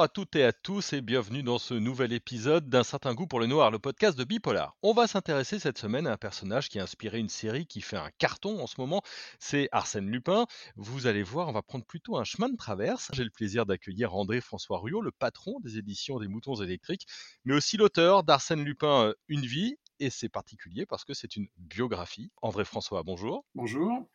Bonjour à toutes et à tous et bienvenue dans ce nouvel épisode d'un certain goût pour le noir, le podcast de Bipolar. On va s'intéresser cette semaine à un personnage qui a inspiré une série qui fait un carton en ce moment, c'est Arsène Lupin. Vous allez voir, on va prendre plutôt un chemin de traverse. J'ai le plaisir d'accueillir André François Ruyot, le patron des éditions des Moutons électriques, mais aussi l'auteur d'Arsène Lupin euh, Une vie et c'est particulier parce que c'est une biographie. André François, bonjour. Bonjour.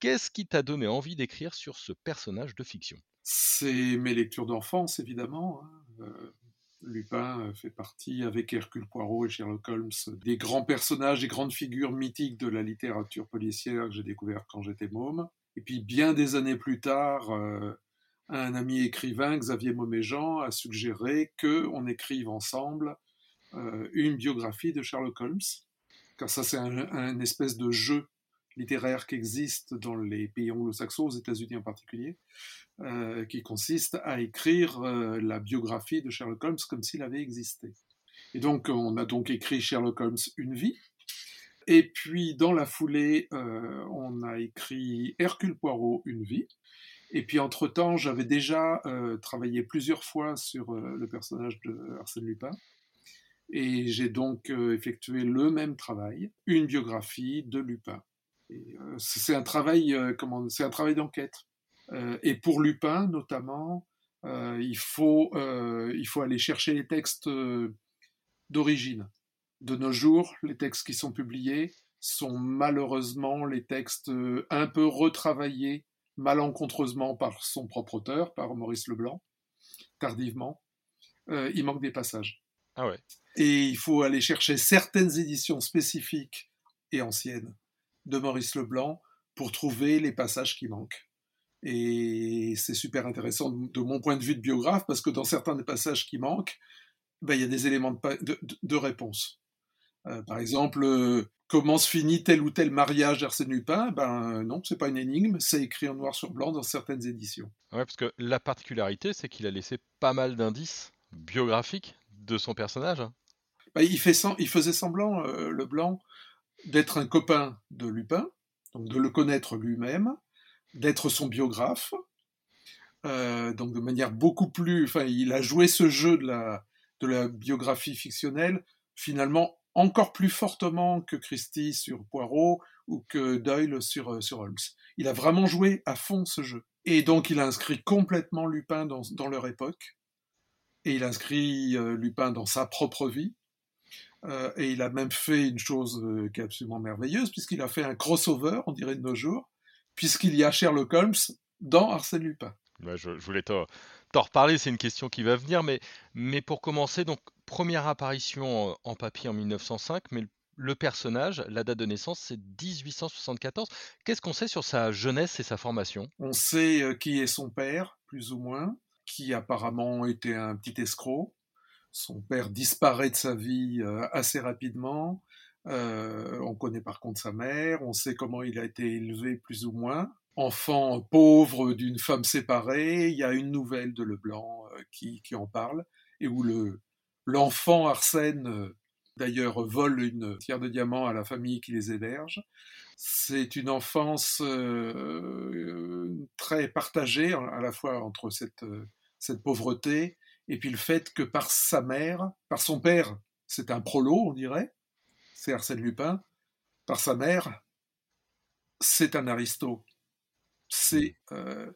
Qu'est-ce qui t'a donné envie d'écrire sur ce personnage de fiction? C'est mes lectures d'enfance, évidemment. Hein. Euh, Lupin euh, fait partie, avec Hercule Poirot et Sherlock Holmes, des grands personnages, des grandes figures mythiques de la littérature policière que j'ai découvert quand j'étais môme. Et puis, bien des années plus tard, euh, un ami écrivain, Xavier Moméjean, a suggéré qu'on écrive ensemble une biographie de Sherlock Holmes, car ça, c'est un espèce de jeu littéraire qui existe dans les pays anglo-saxons, aux États-Unis en particulier, euh, qui consiste à écrire euh, la biographie de Sherlock Holmes comme s'il avait existé. Et donc, on a donc écrit Sherlock Holmes Une vie. Et puis, dans la foulée, euh, on a écrit Hercule Poirot Une vie. Et puis, entre-temps, j'avais déjà travaillé plusieurs fois sur le personnage de Arsène Lupin. Et j'ai donc effectué le même travail, une biographie de Lupin. Euh, c'est un travail, euh, comment, c'est un travail d'enquête. Euh, et pour Lupin notamment, il faut, il faut aller chercher les textes d'origine. De nos jours, les textes qui sont publiés sont malheureusement les textes un peu retravaillés malencontreusement par son propre auteur, par Maurice Leblanc, tardivement. il manque des passages. Ah ouais. Et il faut aller chercher certaines éditions spécifiques et anciennes de Maurice Leblanc pour trouver les passages qui manquent. Et c'est super intéressant de mon point de vue de biographe parce que dans certains des passages qui manquent, ben, il y a des éléments de, de, réponse. Euh, par exemple, euh, comment se finit tel ou tel mariage d'Arsène Lupin? Ben non, c'est pas une énigme, c'est écrit en noir sur blanc dans certaines éditions. Ouais, parce que la particularité, c'est qu'il a laissé pas mal d'indices biographiques de son personnage. Ben, il, fait il faisait semblant, euh, Leblanc, d'être un copain de Lupin, donc de le connaître lui-même, d'être son biographe, euh, donc de manière beaucoup plus, enfin, il a joué ce jeu de la, de la biographie fictionnelle finalement encore plus fortement que Christie sur Poirot ou que Doyle sur, euh, Holmes. Il a vraiment joué à fond ce jeu. Et donc il a inscrit complètement Lupin dans, dans leur époque, et il inscrit euh, Lupin dans sa propre vie, euh, et il a même fait une chose euh, qui est absolument merveilleuse, puisqu'il a fait un crossover, on dirait de nos jours, puisqu'il y a Sherlock Holmes dans Arsène Lupin. je, voulais t'en reparler, c'est une question qui va venir, mais, mais pour commencer, donc première apparition en papier en 1905, mais le, personnage, la date de naissance, c'est 1874. Qu'est-ce qu'on sait sur sa jeunesse et sa formation? On sait euh, qui est son père, plus ou moins, qui apparemment était un petit escroc, son père disparaît de sa vie euh, assez rapidement. Euh, on connaît par contre sa mère, on sait comment il a été élevé plus ou moins. Enfant pauvre d'une femme séparée, il y a une nouvelle de Leblanc euh, qui, en parle, et où le, l'enfant Arsène, d'ailleurs, vole une pierre de diamant à la famille qui les héberge. C'est une enfance très partagée, à la fois entre cette, cette pauvreté et puis le fait que par sa mère, par son père, c'est un prolo, on dirait, c'est Arsène Lupin, par sa mère, c'est un aristo. C'est euh,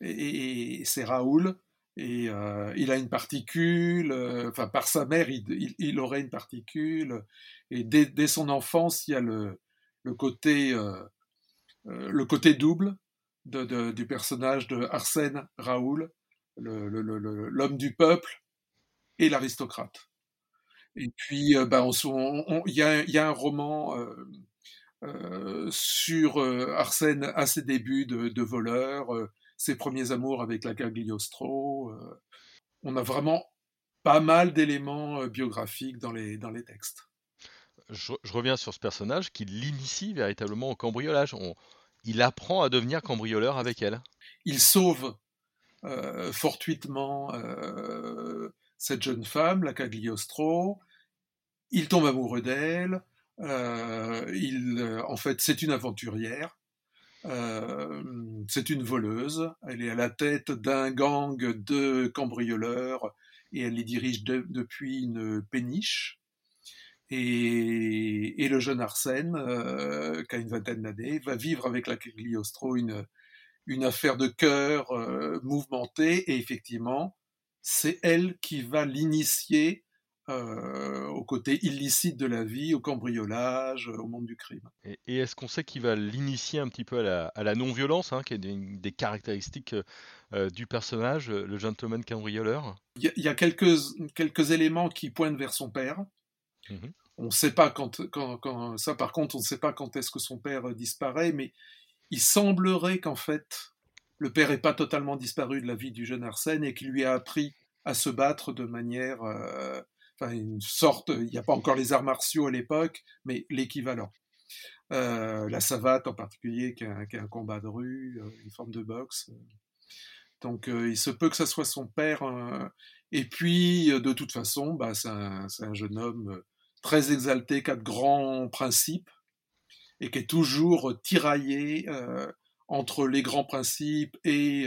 et, c'est Raoul, et euh, il a une particule, euh, enfin par sa mère, il, aurait une particule, et dès, son enfance, il y a le, côté, le côté double du personnage de Arsène Raoul, l'homme du peuple et l'aristocrate. Et puis, il bah, y, a un roman euh, euh, sur euh, Arsène à ses débuts de, voleur, ses premiers amours avec la Cagliostro. on a vraiment pas mal d'éléments biographiques dans les, dans les textes. Je, reviens sur ce personnage qui l'initie véritablement au cambriolage. il apprend à devenir cambrioleur avec elle. Il sauve fortuitement euh, cette jeune femme, la Cagliostro. Il tombe amoureux d'elle. Euh, en fait, c'est une aventurière. c'est une voleuse. Elle est à la tête d'un gang de cambrioleurs et elle les dirige depuis une péniche. Et, le jeune Arsène, qui a une vingtaine d'années, va vivre avec la Cagliostro une, une affaire de cœur mouvementée. Et effectivement, c'est elle qui va l'initier euh, au côté illicite de la vie, au cambriolage, au monde du crime. Et, est-ce qu'on sait qu'il va l'initier un petit peu à la, non-violence, hein, qui est une des caractéristiques euh, du personnage, le gentleman cambrioleur? Il y, a quelques, quelques éléments qui pointent vers son père. Mmh on ne sait pas quand, quand, ça par contre, on ne sait pas quand est-ce que son père disparaît, mais il semblerait qu'en fait, le père n'ait pas totalement disparu de la vie du jeune Arsène et qu'il lui a appris à se battre de manière euh, enfin une sorte, il n'y a pas encore les arts martiaux à l'époque, mais l'équivalent. Euh, la savate en particulier, qui est un, combat de rue, euh, une forme de boxe. Donc il se peut que ça soit son père. et puis de toute façon, bah, c'est un, un, jeune homme très exalté, qui a de grands principes et qui est toujours tiraillé entre les grands principes et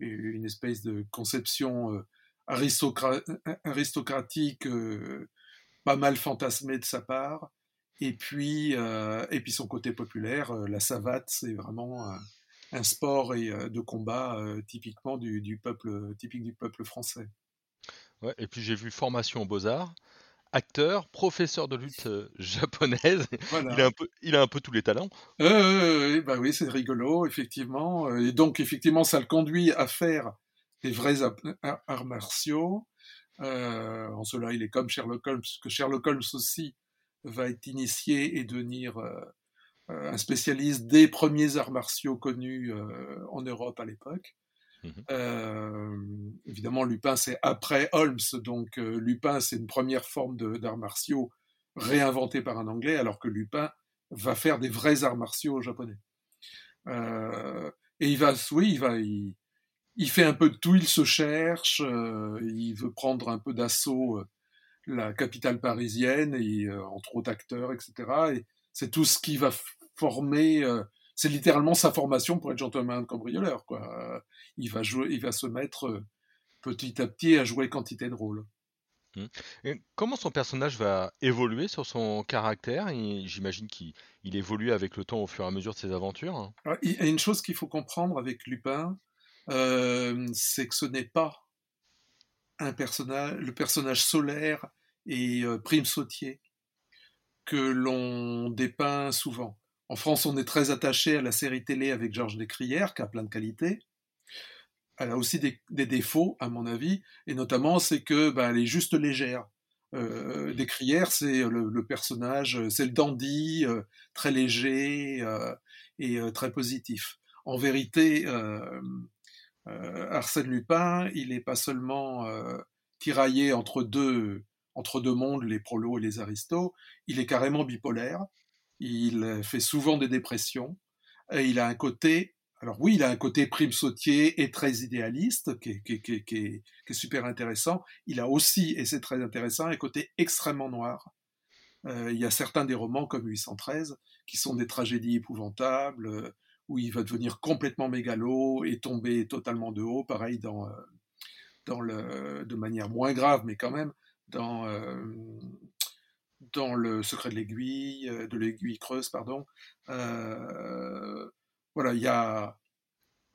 une espèce de conception aristocratique euh, pas mal fantasmé de sa part. Et puis, euh, et puis son côté populaire, euh, la savate, c'est vraiment un, sport et, de combat typiquement du, peuple, typique du peuple français. Ouais, et puis j'ai vu formation aux beaux-arts, acteur, professeur de lutte japonaise. Il, a un peu, il a un peu tous les talents. bah oui, c'est rigolo, effectivement. Et donc, effectivement, ça le conduit à faire des vrais arts martiaux. Euh, en cela, il est comme Sherlock Holmes, que Sherlock Holmes aussi va être initié et devenir euh, euh, un spécialiste des premiers arts martiaux connus en Europe à l'époque. Mmh évidemment, Lupin, c'est après Holmes, donc Lupin, c'est une première forme d'arts martiaux réinventée par un Anglais, alors que Lupin va faire des vrais arts martiaux japonais. et il va, oui, il va, il fait un peu de tout, il se cherche, euh, il veut prendre un peu d'assaut euh, la capitale parisienne, et, euh, entre autres acteurs, etc. Et c'est tout ce qui va former, c'est littéralement sa formation pour être gentleman cambrioleur. Quoi. il, va jouer, il va se mettre petit à petit à jouer quantité de rôles. Mmh. comment son personnage va évoluer sur son caractère? J'imagine qu'il évolue avec le temps au fur et à mesure de ses aventures. il y a une chose qu'il faut comprendre avec Lupin, euh, c'est que ce n'est pas un personnage, le personnage solaire et euh, prime sautier que l'on dépeint souvent. En France, on est très attaché à la série télé avec Georges Descrières, qui a plein de qualités. Elle a aussi des, défauts, à mon avis, et notamment, c'est que bah, elle est juste légère. Euh, Descrières, c'est le, personnage, c'est le dandy, euh, très léger et très positif. En vérité, euh, Arsène Lupin, il n'est pas seulement euh, tiraillé entre deux, entre deux mondes, les prolos et les aristos, il est carrément bipolaire, il fait souvent des dépressions, et il a un côté, alors oui, il a un côté prime sautier et très idéaliste, qui est, super intéressant, il a aussi, et c'est très intéressant, un côté extrêmement noir. Euh, il y a certains des romans comme 813 qui sont des tragédies épouvantables, où il va devenir complètement mégalo et tomber totalement de haut, pareil dans, euh, dans le, de manière moins grave, mais quand même, dans, euh, dans le secret de l'aiguille, euh, de l'aiguille creuse, pardon. voilà, il y a.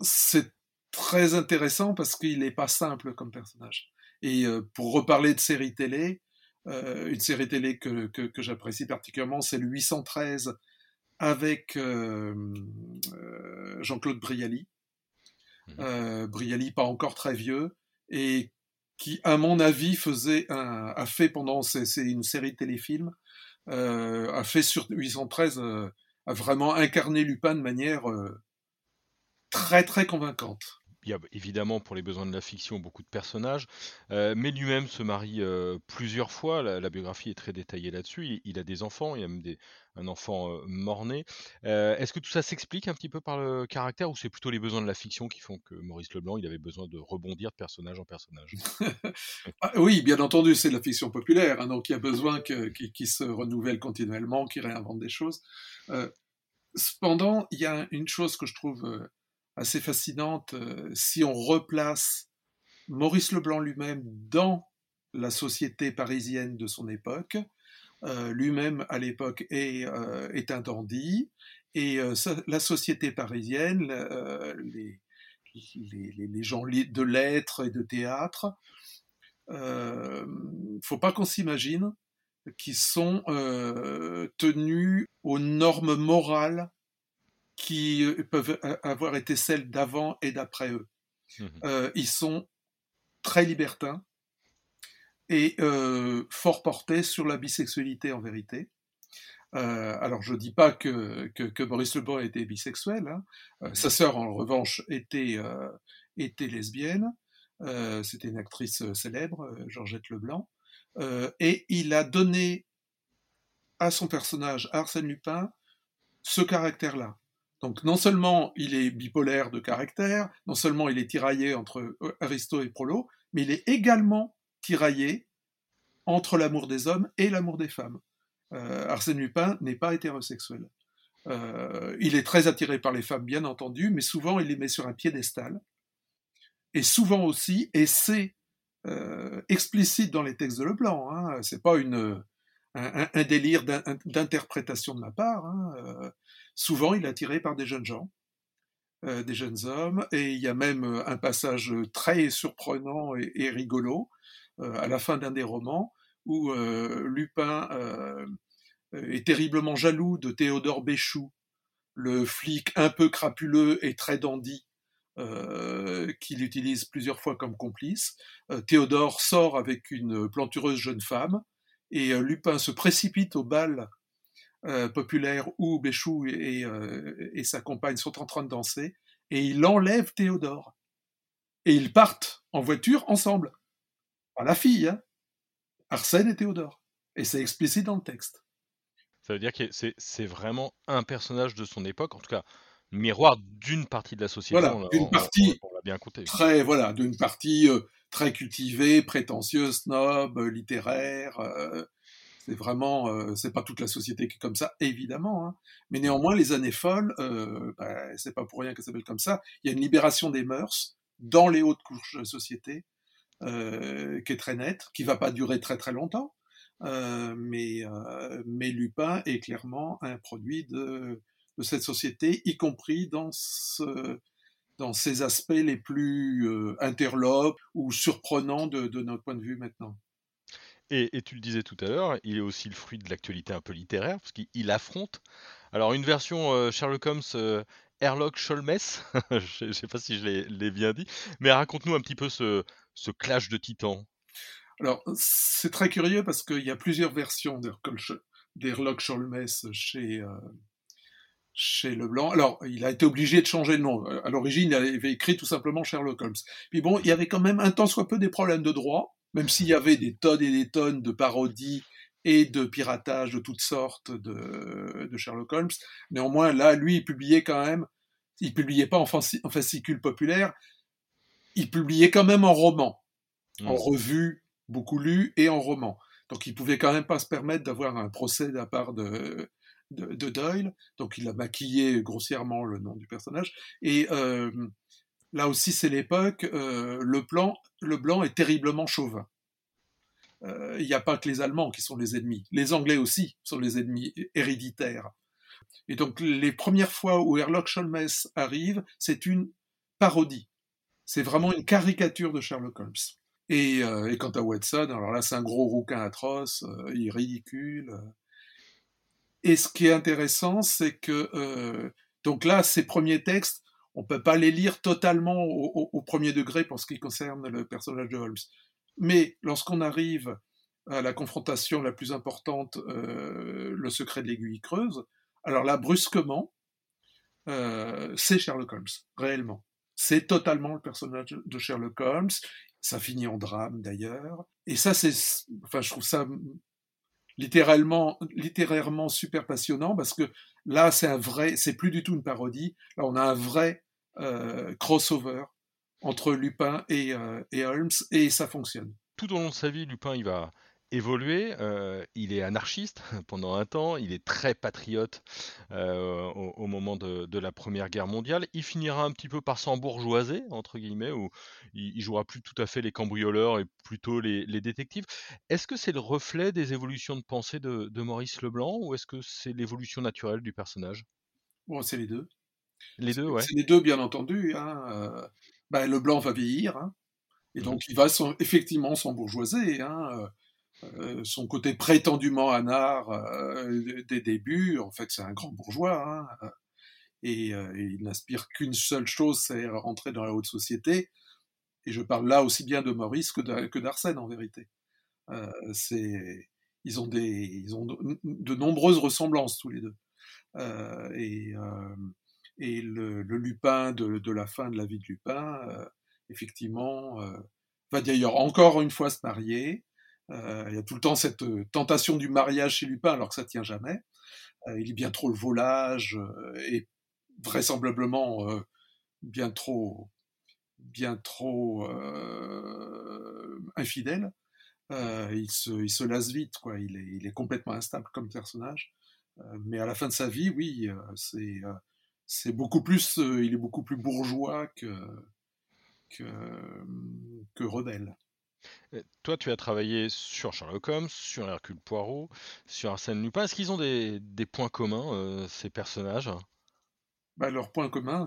C'est très intéressant parce qu'il n'est pas simple comme personnage. Et pour reparler de série télé, une série télé que, que, que j'apprécie particulièrement, c'est le 813 avec euh, euh, Jean-Claude Brialy. Mmh. Euh, Brialy, pas encore très vieux, et qui, à mon avis, faisait a fait pendant, c'est une série de téléfilms, a fait sur 813, a vraiment incarné Lupin de manière très très convaincante il y a évidemment pour les besoins de la fiction beaucoup de personnages, euh, mais lui-même se marie euh, plusieurs fois. La, biographie est très détaillée là-dessus. Il, a des enfants, il y a même un enfant euh, mort-né. Est-ce que tout ça s'explique un petit peu par le caractère ou c'est plutôt les besoins de la fiction qui font que Maurice Leblanc il avait besoin de rebondir de personnage en personnage? Ah, Oui, bien entendu, c'est de la fiction populaire, hein, donc il y a besoin qu'il se renouvelle continuellement, qu'il réinvente des choses cependant, il y a une chose que je trouve assez fascinante. Si on replace Maurice Leblanc lui-même dans la société parisienne de son époque, lui-même à l'époque est, est, un dandy, et la société parisienne, les, gens de lettres et de théâtre, euh, faut pas qu'on s'imagine qu'ils sont euh, tenus aux normes morales qui euh, peuvent avoir été celles d'avant et d'après eux. Mmh euh, ils sont très libertins et fort portés sur la bisexualité en vérité. Euh, alors, je ne dis pas que, que, que, Boris Leblanc était bisexuel. Hein. Euh, sa sœur, en revanche, était, euh, était lesbienne. C'était une actrice célèbre, Georgette Leblanc. et il a donné à son personnage, Arsène Lupin, ce caractère-là. Donc, non seulement il est bipolaire de caractère, non seulement il est tiraillé entre Aristo et Prolo, mais il est également tiraillé entre l'amour des hommes et l'amour des femmes. Euh, Arsène Lupin n'est pas hétérosexuel. Euh, il est très attiré par les femmes, bien entendu, mais souvent il les met sur un piédestal. Et souvent aussi, et c'est euh, explicite dans les textes de Leblanc, hein, c'est pas une, un, délire d'interprétation de ma part. Hein, souvent, il est attiré par des jeunes gens, des jeunes hommes, et il y a même un passage très surprenant et rigolo à la fin d'un des romans où Lupin est terriblement jaloux de Théodore Béchou, le flic un peu crapuleux et très dandy, euh, qu'il utilise plusieurs fois comme complice. Euh, Théodore sort avec une plantureuse jeune femme et euh, Lupin se précipite au bal populaire où Béchou et, et, sa compagne sont en train de danser et il enlève Théodore. Et ils partent en voiture ensemble. Pas la fille, hein Arsène et Théodore. Et c'est explicite dans le texte. Ça veut dire que c'est vraiment un personnage de son époque, en tout cas miroir d'une partie de la société. Voilà, d'une partie bien très voilà, d'une partie euh, très cultivée, prétentieuse, snob, euh, littéraire. Euh, c'est vraiment, c'est pas toute la société qui est comme ça, évidemment. Hein. mais néanmoins, les années folles, bah, c'est pas pour rien qu'elles s'appellent comme ça. Il y a une libération des mœurs dans les hautes couches de la société qui est très nette, qui va pas durer très très longtemps. Euh, mais, euh, mais Lupin est clairement un produit de, de cette société, y compris dans, ce, dans ses aspects les plus euh, interlopes ou surprenants de, de, notre point de vue maintenant. Et, et, tu le disais tout à l'heure, il est aussi le fruit de l'actualité un peu littéraire, parce qu'il affronte. Alors, une version Sherlock Holmes euh, Herlock Sholmes, je ne sais pas si je l'ai bien dit, mais raconte-nous un petit peu ce, ce clash de titans. Alors, c'est très curieux parce qu'il y a plusieurs versions d'Herlock Sholmes chez, euh, chez Leblanc. Alors, il a été obligé de changer de nom. À l'origine, il avait écrit tout simplement Sherlock Holmes. Puis bon, il y avait quand même un temps soit peu des problèmes de droit, même s'il y avait des tonnes et des tonnes de parodies et de piratage de toutes sortes de, de Sherlock Holmes. Néanmoins, là, lui, il publiait quand même, il publiait pas en, fascicule populaire, il publiait quand même en roman, en mmh. revue beaucoup lu et en roman. Donc il pouvait quand même pas se permettre d'avoir un procès de la part de, de, Doyle. Donc il a maquillé grossièrement le nom du personnage. Et euh, là aussi c'est l'époque. Euh, le le blanc est terriblement chauvin. Euh, il n'y a pas que les Allemands qui sont les ennemis. Les Anglais aussi sont les ennemis héréditaires. Et donc les premières fois où Herlock Sholmes arrive, c'est une parodie. C'est vraiment une caricature de Sherlock Holmes. Euh, et, quant à Watson, alors là, c'est un gros rouquin atroce, il ridicule. Euh. Et ce qui est intéressant, c'est que, donc là, ces premiers textes, on peut pas les lire totalement au, premier degré pour ce qui concerne le personnage de Holmes. Mais lorsqu'on arrive à la confrontation la plus importante, le secret de l'aiguille creuse, alors là, brusquement, c'est Sherlock Holmes, réellement. C'est totalement le personnage de Sherlock Holmes. Ça finit en drame d'ailleurs. Et ça, c'est, enfin, je trouve ça littéralement, littérairement super passionnant parce que là, c'est un vrai, c'est plus du tout une parodie. Là, on a un vrai euh, crossover entre Lupin et, euh, et Holmes et ça fonctionne. Tout au long de sa vie, Lupin, il va évolué. Euh, il est anarchiste pendant un temps, il est très patriote euh, au, moment de, la Première Guerre mondiale. Il finira un petit peu par s'embourgeoiser, entre guillemets, où il, jouera plus tout à fait les cambrioleurs et plutôt les, détectives. Est-ce que c'est le reflet des évolutions de pensée de, Maurice Leblanc ou est-ce que c'est l'évolution naturelle du personnage? Bon, c'est les deux. Les deux, ouais. C'est les deux, bien entendu. Hein. Euh, bah, Leblanc va vieillir, hein. et mmh. donc il va effectivement s'embourgeoiser. Hein. Euh, son côté prétendument anard euh, des débuts, en fait, c'est un grand bourgeois. Hein, et, euh, il n'aspire qu'une seule chose, c'est rentrer dans la haute société. Et je parle là aussi bien de Maurice que d'Arsène, en vérité. c'est, ils ont, des, ils ont de, nombreuses ressemblances, tous les deux. et, et le, Lupin de, de, la fin de la vie de Lupin, effectivement, va d'ailleurs encore une fois se marier. Euh, il y a tout le temps cette euh, tentation du mariage chez Lupin alors que ça tient jamais. Euh, il est bien trop le volage et vraisemblablement bien trop bien trop infidèle. il, se, il se lasse vite, quoi. Il est, il est complètement instable comme personnage. mais à la fin de sa vie, oui, c'est c'est beaucoup plus, il est beaucoup plus bourgeois que que, que rebelle. Toi, tu as travaillé sur Sherlock Holmes, sur Hercule Poirot, sur Arsène Lupin. Est-ce qu'ils ont des, points communs, euh, ces personnages? Bah, Leur point commun,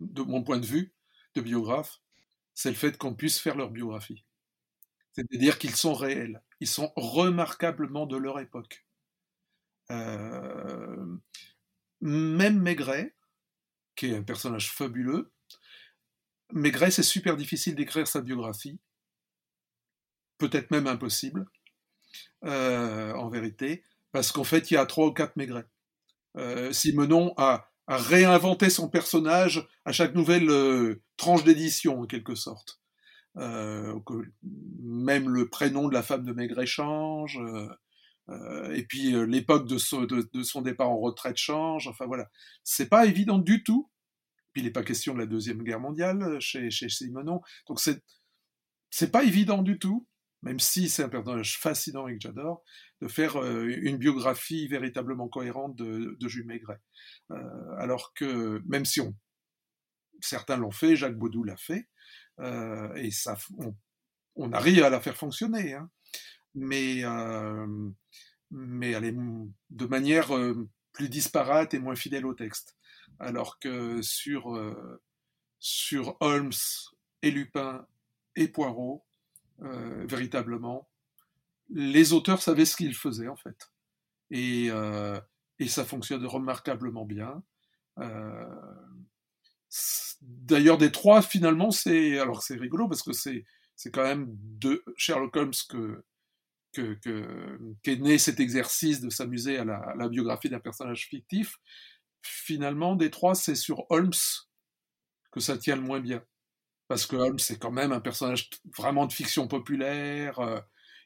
de mon point de vue de biographe, c'est le fait qu'on puisse faire leur biographie. C'est-à-dire qu'ils sont réels. Ils sont remarquablement de leur époque. Euh, même Maigret, qui est un personnage fabuleux, Maigret, c'est super difficile d'écrire sa biographie peut-être même impossible, euh, en vérité, parce qu'en fait, il y a trois ou quatre Maigret. Euh, Simenon a, réinventé son personnage à chaque nouvelle euh, tranche d'édition, en quelque sorte. même le prénom de la femme de Maigret change, et puis l'époque de, son départ en retraite change. Enfin voilà, c'est pas évident du tout. Puis il n'est pas question de la deuxième guerre mondiale chez, chez Simenon, donc c'est pas évident du tout même si c'est un personnage fascinant et que j'adore, de faire euh, une biographie véritablement cohérente de, Jules Maigret. Euh, alors que, même si on, certains l'ont fait, Jacques Baudou l'a fait, euh, et ça, on, arrive à la faire fonctionner, hein. mais, mais elle est de manière plus disparate et moins fidèle au texte. Alors que sur, sur Holmes et Lupin et Poirot, euh, véritablement. Les auteurs savaient ce qu'ils faisaient en fait. Et, euh, ça fonctionne remarquablement bien. Euh, d'ailleurs, des trois, finalement, c'est alors c'est rigolo parce que c'est c'est quand même de Sherlock Holmes que qu'est que, qu'est né cet exercice de s'amuser à la, la, biographie d'un personnage fictif. Finalement, des trois, c'est sur Holmes que ça tient le moins bien parce que Holmes, c'est quand même un personnage vraiment de fiction populaire. Euh,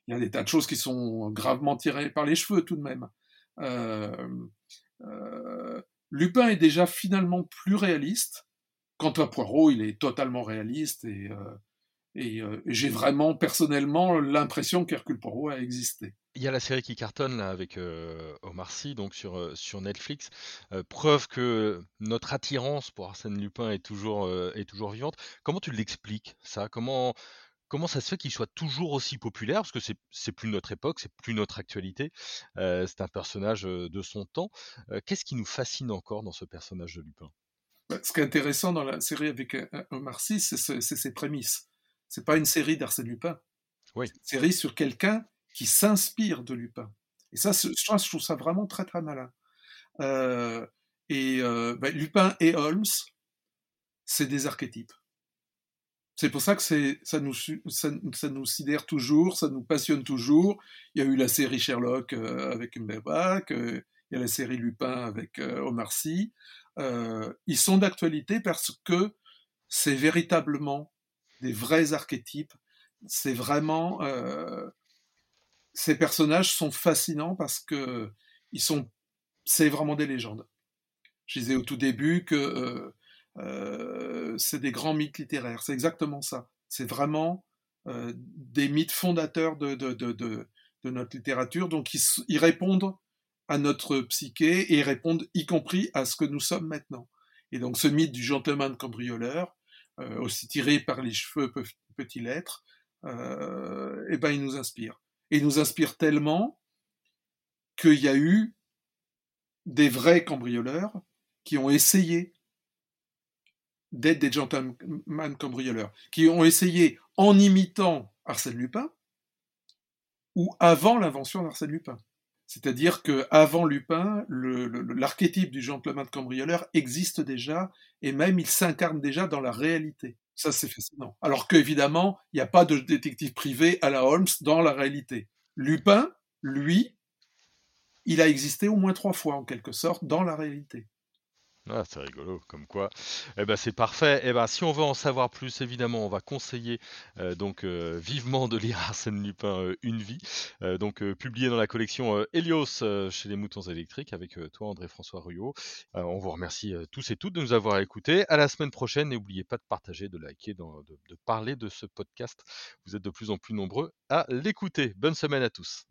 il y a des tas de choses qui sont gravement tirées par les cheveux tout de même. Euh, euh, Lupin est déjà finalement plus réaliste. Quant à Poirot, il est totalement réaliste et, et j'ai vraiment personnellement l'impression qu'Hercule Poirot a existé. Il y a la série qui cartonne là avec euh, Omar Sy, donc sur, euh, sur Netflix. Euh, preuve que notre attirance pour Arsène Lupin est toujours, est toujours vivante. Comment tu l'expliques ça? Comment comment ça se fait qu'il soit toujours aussi populaire? Parce que c'est c'est plus notre époque, c'est plus notre actualité. c'est un personnage de son temps. Qu'est-ce qui nous fascine encore dans ce personnage de Lupin? Bah, Ce qui est intéressant dans la série avec Omar Sy, c'est ses prémices. C'est pas une série d'Arsène Lupin. Oui. Une série sur quelqu'un qui s'inspire de Lupin. Et ça, je trouve ça vraiment très très malin. Euh, et euh, ben, Lupin et Holmes, c'est des archétypes. C'est pour ça que ça nous, ça, nous sidère toujours, ça nous passionne toujours. Il y a eu la série Sherlock euh, avec Umberbatch, il y a la série Lupin avec Omar Sy. ils sont d'actualité parce que c'est véritablement des vrais archétypes. C'est vraiment ces personnages sont fascinants parce que ils sont, c'est vraiment des légendes. Je disais au tout début que euh, euh, c'est des grands mythes littéraires. C'est exactement ça. C'est vraiment euh, des mythes fondateurs de, de, de, de notre littérature, donc ils, répondent à notre psyché et ils répondent y compris à ce que nous sommes maintenant. Et donc ce mythe du gentleman cambrioleur, euh, aussi tiré par les cheveux peut-il être, euh, eh ben il nous inspire. Et il nous inspire tellement qu'il y a eu des vrais cambrioleurs qui ont essayé d'être des gentlemen cambrioleurs, qui ont essayé en imitant Arsène Lupin ou avant l'invention d'Arsène Lupin. C'est-à-dire que avant Lupin, l'archétype du gentleman cambrioleur existe déjà et même il s'incarne déjà dans la réalité. Ça, c'est fascinant. Alors qu'évidemment, il n'y a pas de détective privé à la Holmes dans la réalité. Lupin, lui, il a existé au moins trois fois en quelque sorte dans la réalité. Ah, c'est rigolo, comme quoi. Eh ben, c'est parfait. Eh ben, si on veut en savoir plus, évidemment, on va conseiller euh, donc euh, vivement de lire Arsène Lupin, euh, Une vie, donc publié dans la collection Helios chez les Moutons électriques avec toi, André-François Ruyot. on vous remercie tous et toutes de nous avoir écoutés. À la semaine prochaine. N'oubliez pas de partager, de liker, de parler de ce podcast. Vous êtes de plus en plus nombreux à l'écouter. Bonne semaine à tous.